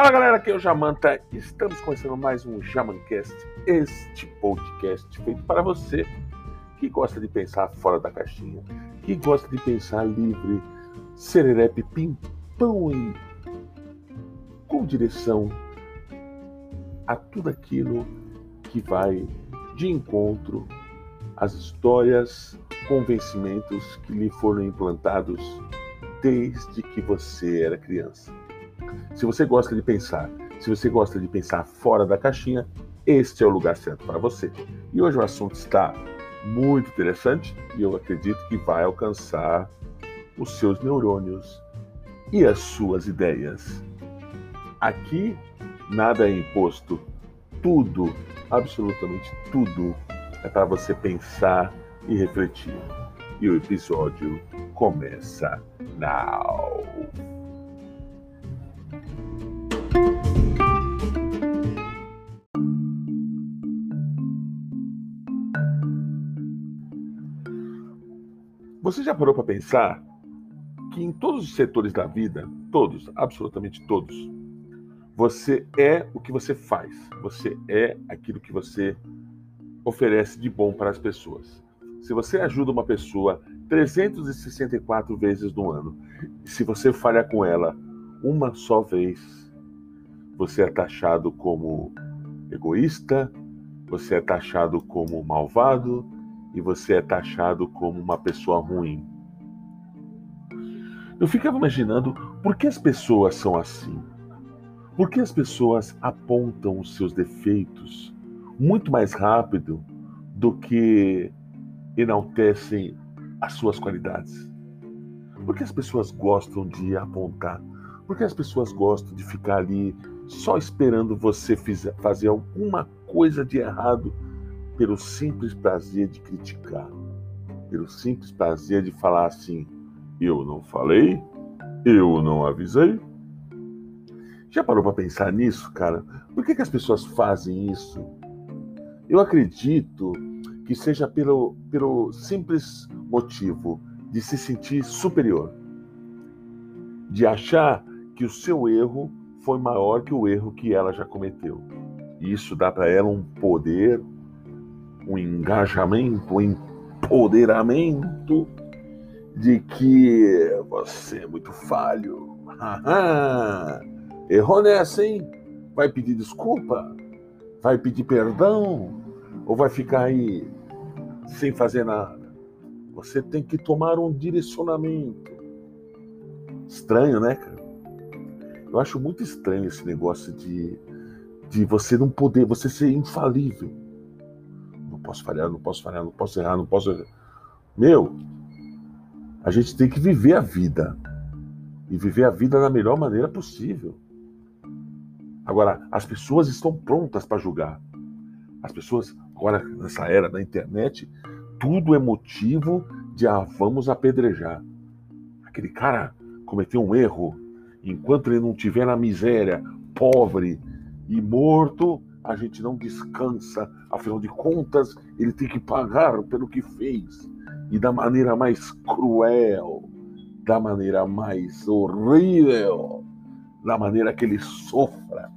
Fala galera, aqui é o Jamanta. Estamos começando mais um Jamancast, este podcast feito para você que gosta de pensar fora da caixinha, que gosta de pensar livre, sererepe, pimpão e com direção a tudo aquilo que vai de encontro às histórias, convencimentos que lhe foram implantados desde que você era criança. Se você gosta de pensar, se você gosta de pensar fora da caixinha, este é o lugar certo para você. E hoje o assunto está muito interessante e eu acredito que vai alcançar os seus neurônios e as suas ideias. Aqui nada é imposto, tudo, absolutamente tudo, é para você pensar e refletir. E o episódio começa now. Você já parou para pensar que em todos os setores da vida, todos, absolutamente todos, você é o que você faz. Você é aquilo que você oferece de bom para as pessoas. Se você ajuda uma pessoa 364 vezes no ano, se você falha com ela uma só vez, você é taxado como egoísta, você é taxado como malvado e você é taxado como uma pessoa ruim. Eu ficava imaginando por que as pessoas são assim. Por que as pessoas apontam os seus defeitos muito mais rápido do que enaltecem as suas qualidades? Por que as pessoas gostam de apontar? Por que as pessoas gostam de ficar ali só esperando você fazer alguma coisa de errado pelo simples prazer de criticar, pelo simples prazer de falar assim: eu não falei, eu não avisei? Já parou para pensar nisso, cara? Por que, que as pessoas fazem isso? Eu acredito que seja pelo, pelo simples motivo de se sentir superior, de achar que o seu erro foi maior que o erro que ela já cometeu. Isso dá para ela um poder, um engajamento, um empoderamento de que você é muito falho. Errou nessa, hein? Vai pedir desculpa? Vai pedir perdão? Ou vai ficar aí sem fazer nada? Você tem que tomar um direcionamento. Estranho, né, cara? Eu acho muito estranho esse negócio de, de você não poder, você ser infalível. Posso falhar, não posso falhar, não posso errar, não posso. Meu, a gente tem que viver a vida. E viver a vida da melhor maneira possível. Agora, as pessoas estão prontas para julgar. As pessoas, agora nessa era da internet, tudo é motivo de ah, vamos apedrejar. Aquele cara cometeu um erro, enquanto ele não estiver na miséria, pobre e morto, a gente não descansa. Afinal de contas, ele tem que pagar pelo que fez. E da maneira mais cruel, da maneira mais horrível, da maneira que ele sofra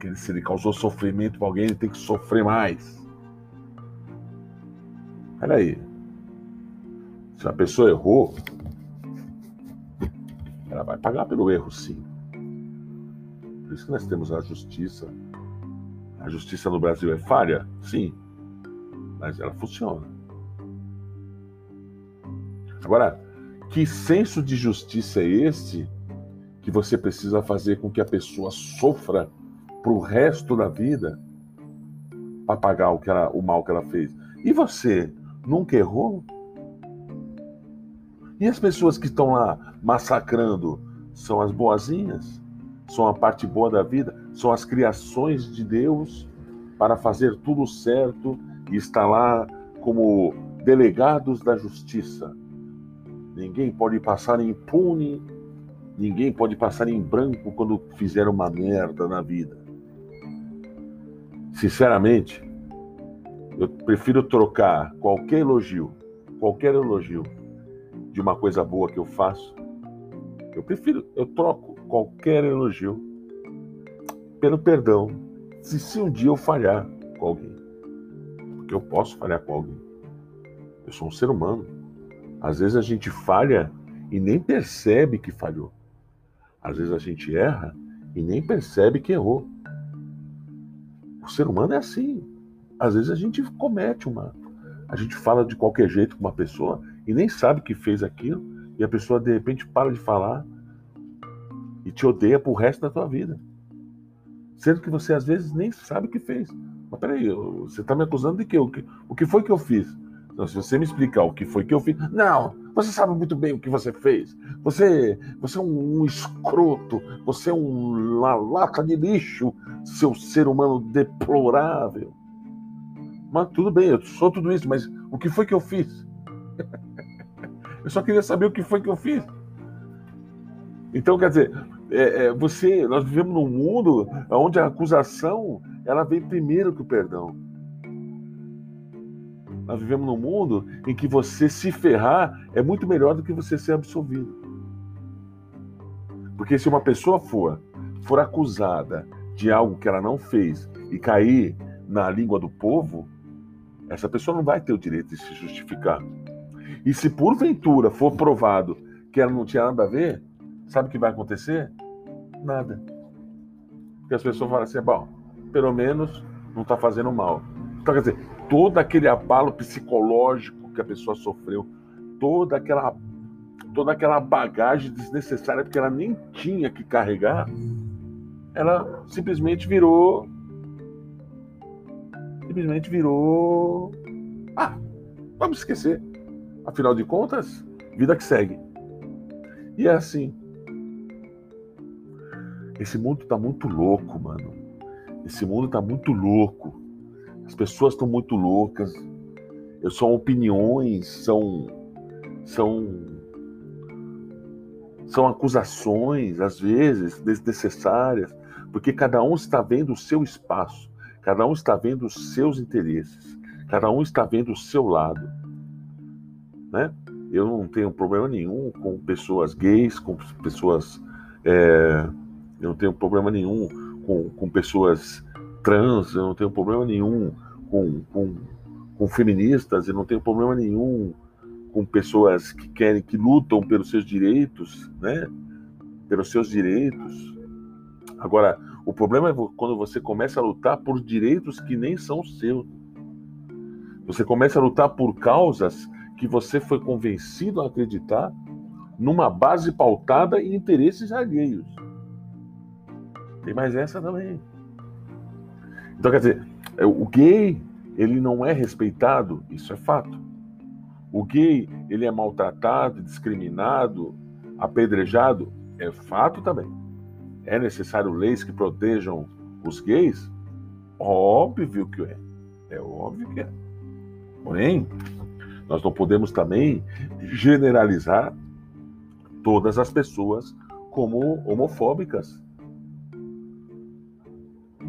porque se ele causou sofrimento para alguém, ele tem que sofrer mais. Peraí. Se a pessoa errou, ela vai pagar pelo erro, sim. Por isso que nós temos a justiça. A justiça no Brasil é falha? Sim. Mas ela funciona. Agora, que senso de justiça é esse que você precisa fazer com que a pessoa sofra para o resto da vida para pagar o, que ela, o mal que ela fez. E você nunca errou? E as pessoas que estão lá massacrando são as boazinhas? São a parte boa da vida? São as criações de Deus para fazer tudo certo e estar lá como delegados da justiça? Ninguém pode passar impune, ninguém pode passar em branco quando fizer uma merda na vida. Sinceramente, eu prefiro trocar qualquer elogio, qualquer elogio de uma coisa boa que eu faço. Eu prefiro, eu troco qualquer elogio, pelo perdão, se, se um dia eu falhar com alguém. Porque eu posso falhar com alguém. Eu sou um ser humano. Às vezes a gente falha e nem percebe que falhou. Às vezes a gente erra e nem percebe que errou. O ser humano é assim. Às vezes a gente comete uma. A gente fala de qualquer jeito com uma pessoa e nem sabe que fez aquilo, e a pessoa de repente para de falar e te odeia pro resto da tua vida. Sendo que você às vezes nem sabe o que fez. Mas peraí, você está me acusando de quê? O que, o que foi que eu fiz? Então, se você me explicar o que foi que eu fiz. Não, você sabe muito bem o que você fez. Você, você é um, um escroto. Você é um lata de lixo, seu ser humano deplorável. Mas tudo bem, eu sou tudo isso, mas o que foi que eu fiz? eu só queria saber o que foi que eu fiz. Então, quer dizer, é, é, você, nós vivemos num mundo onde a acusação ela vem primeiro que o perdão. Nós vivemos num mundo em que você se ferrar é muito melhor do que você ser absolvido. Porque se uma pessoa for, for acusada de algo que ela não fez e cair na língua do povo, essa pessoa não vai ter o direito de se justificar. E se porventura for provado que ela não tinha nada a ver, sabe o que vai acontecer? Nada. Porque as pessoas falam assim, bom, pelo menos não está fazendo mal. Então, quer dizer, todo aquele abalo psicológico que a pessoa sofreu, toda aquela toda aquela bagagem desnecessária porque ela nem tinha que carregar, ela simplesmente virou simplesmente virou ah, vamos esquecer. Afinal de contas, vida que segue. E é assim. Esse mundo tá muito louco, mano. Esse mundo tá muito louco. As pessoas estão muito loucas. São opiniões, são são são acusações às vezes desnecessárias, porque cada um está vendo o seu espaço, cada um está vendo os seus interesses, cada um está vendo o seu lado, né? Eu não tenho problema nenhum com pessoas gays, com pessoas é, eu não tenho problema nenhum com, com pessoas trans, eu não tenho problema nenhum com, com, com feministas, eu não tenho problema nenhum com pessoas que querem, que lutam pelos seus direitos, né? Pelos seus direitos. Agora, o problema é quando você começa a lutar por direitos que nem são seus. Você começa a lutar por causas que você foi convencido a acreditar numa base pautada em interesses alheios. Tem mais essa também. Então, quer dizer, é, o gay, ele não é respeitado, isso é fato. O gay, ele é maltratado, discriminado, apedrejado, é fato também. É necessário leis que protejam os gays? Óbvio que é. É óbvio que é. Porém, nós não podemos também generalizar todas as pessoas como homofóbicas.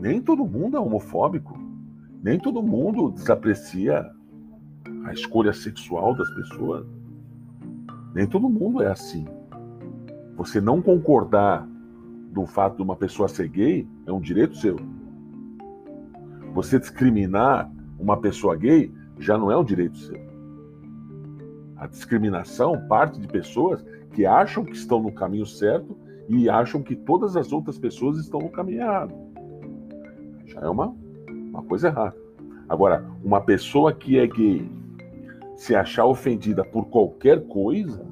Nem todo mundo é homofóbico. Nem todo mundo desaprecia a escolha sexual das pessoas. Nem todo mundo é assim. Você não concordar do fato de uma pessoa ser gay é um direito seu. Você discriminar uma pessoa gay já não é um direito seu. A discriminação parte de pessoas que acham que estão no caminho certo e acham que todas as outras pessoas estão no caminho errado. Já é uma, uma coisa errada. Agora, uma pessoa que é gay se achar ofendida por qualquer coisa,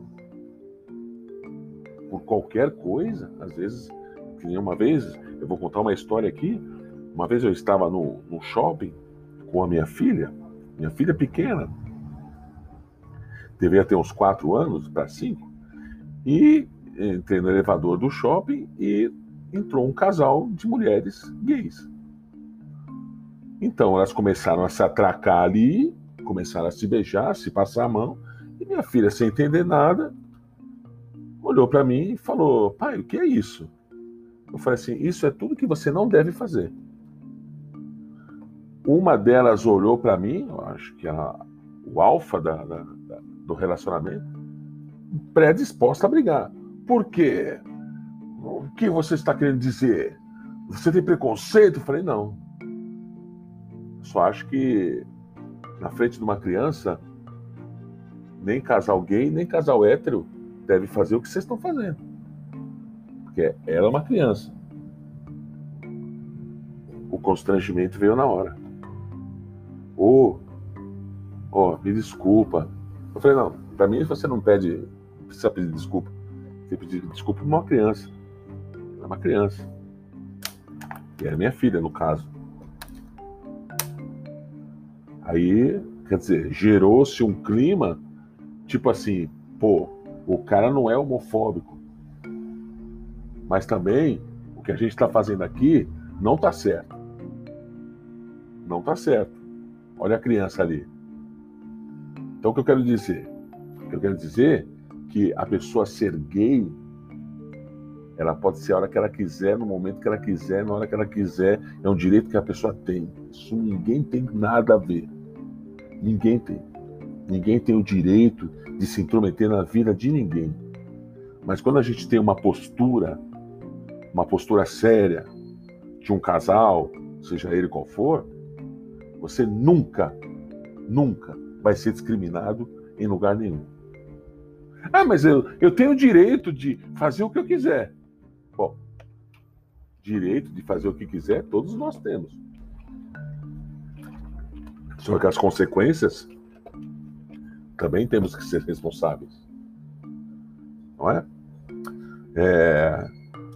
por qualquer coisa, às vezes, uma vez, eu vou contar uma história aqui. Uma vez eu estava no, no shopping com a minha filha, minha filha pequena, devia ter uns quatro anos para cinco, e entrei no elevador do shopping e entrou um casal de mulheres gays. Então elas começaram a se atracar ali, começaram a se beijar, se passar a mão, e minha filha, sem entender nada, olhou para mim e falou: Pai, o que é isso? Eu falei assim: Isso é tudo que você não deve fazer. Uma delas olhou para mim, eu acho que a, o alfa da, da, da, do relacionamento, predisposta a brigar. Por quê? O que você está querendo dizer? Você tem preconceito? Eu falei, não. Só acho que na frente de uma criança, nem casal gay, nem casal hétero deve fazer o que vocês estão fazendo. Porque ela é uma criança. O constrangimento veio na hora. Ô, oh, oh, me desculpa. Eu falei, não, para mim você não pede, precisa pedir desculpa. Você pedir desculpa para uma criança. Ela é uma criança. E é minha filha, no caso. Aí, quer dizer, gerou-se um clima, tipo assim, pô, o cara não é homofóbico. Mas também, o que a gente está fazendo aqui não está certo. Não está certo. Olha a criança ali. Então, o que eu quero dizer? Eu quero dizer que a pessoa ser gay ela pode ser a hora que ela quiser, no momento que ela quiser, na hora que ela quiser. É um direito que a pessoa tem. Isso ninguém tem nada a ver. Ninguém tem. Ninguém tem o direito de se intrometer na vida de ninguém. Mas quando a gente tem uma postura, uma postura séria de um casal, seja ele qual for, você nunca, nunca vai ser discriminado em lugar nenhum. Ah, mas eu, eu tenho o direito de fazer o que eu quiser. Bom, direito de fazer o que quiser, todos nós temos. Que as consequências também temos que ser responsáveis. Não é? é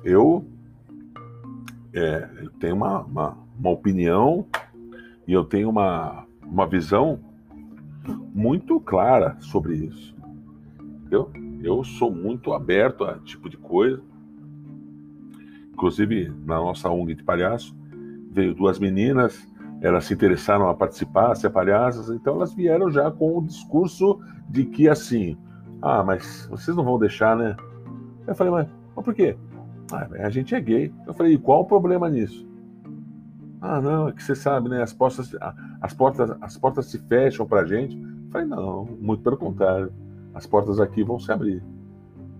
eu, é, tenho uma, uma, uma opinião e eu tenho uma, uma visão muito clara sobre isso. Eu, eu sou muito aberto a tipo de coisa. Inclusive, na nossa ONG de palhaço, veio duas meninas, elas se interessaram a participar, a ser palhaças, então elas vieram já com o discurso de que assim, ah, mas vocês não vão deixar, né? Eu falei, mas, mas por quê? Ah, a gente é gay. Eu falei, e qual o problema nisso? Ah, não, é que você sabe, né? As portas, as portas, as portas se fecham pra gente. Eu falei, não, muito pelo contrário. As portas aqui vão se abrir.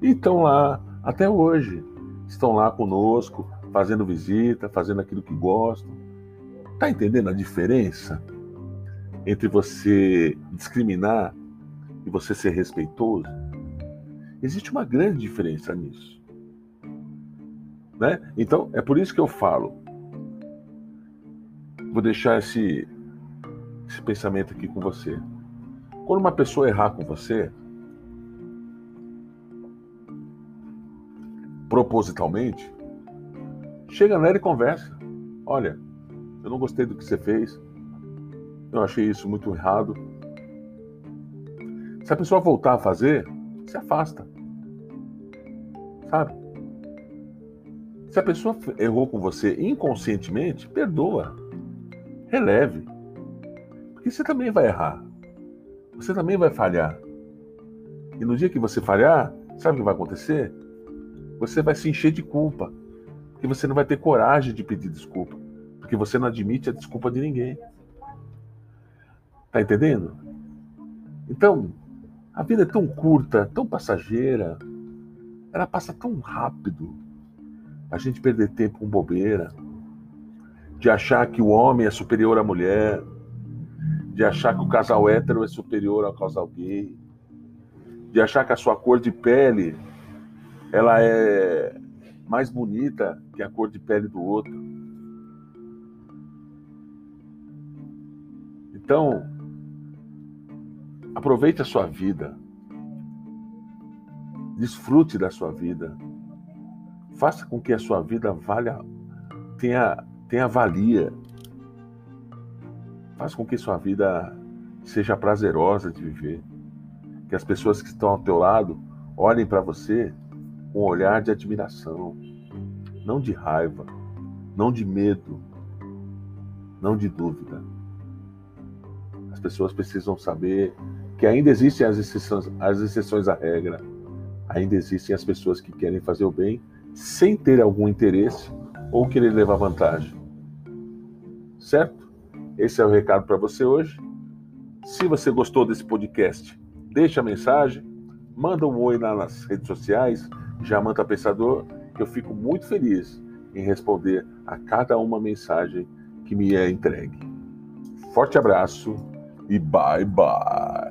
E estão lá até hoje estão lá conosco, fazendo visita, fazendo aquilo que gostam. Tá entendendo a diferença entre você discriminar e você ser respeitoso? Existe uma grande diferença nisso. Né? Então, é por isso que eu falo. Vou deixar esse, esse pensamento aqui com você. Quando uma pessoa errar com você, propositalmente, chega nela e conversa. Olha, eu não gostei do que você fez. Eu achei isso muito errado. Se a pessoa voltar a fazer, se afasta. Sabe? Se a pessoa errou com você inconscientemente, perdoa. Releve. Porque você também vai errar. Você também vai falhar. E no dia que você falhar, sabe o que vai acontecer? você vai se encher de culpa. Porque você não vai ter coragem de pedir desculpa. Porque você não admite a desculpa de ninguém. Tá entendendo? Então, a vida é tão curta, tão passageira. Ela passa tão rápido. A gente perder tempo com bobeira. De achar que o homem é superior à mulher. De achar que o casal hétero é superior ao casal gay. De achar que a sua cor de pele ela é mais bonita que a cor de pele do outro. Então, aproveite a sua vida. Desfrute da sua vida. Faça com que a sua vida valha, tenha, tenha valia. Faça com que sua vida seja prazerosa de viver. Que as pessoas que estão ao teu lado olhem para você um olhar de admiração, não de raiva, não de medo, não de dúvida. As pessoas precisam saber que ainda existem as exceções, as exceções à regra, ainda existem as pessoas que querem fazer o bem sem ter algum interesse ou querer levar vantagem. Certo? Esse é o recado para você hoje. Se você gostou desse podcast, deixa a mensagem, manda um oi nas redes sociais, Jamanta Pensador que eu fico muito feliz em responder a cada uma mensagem que me é entregue. Forte abraço e bye bye.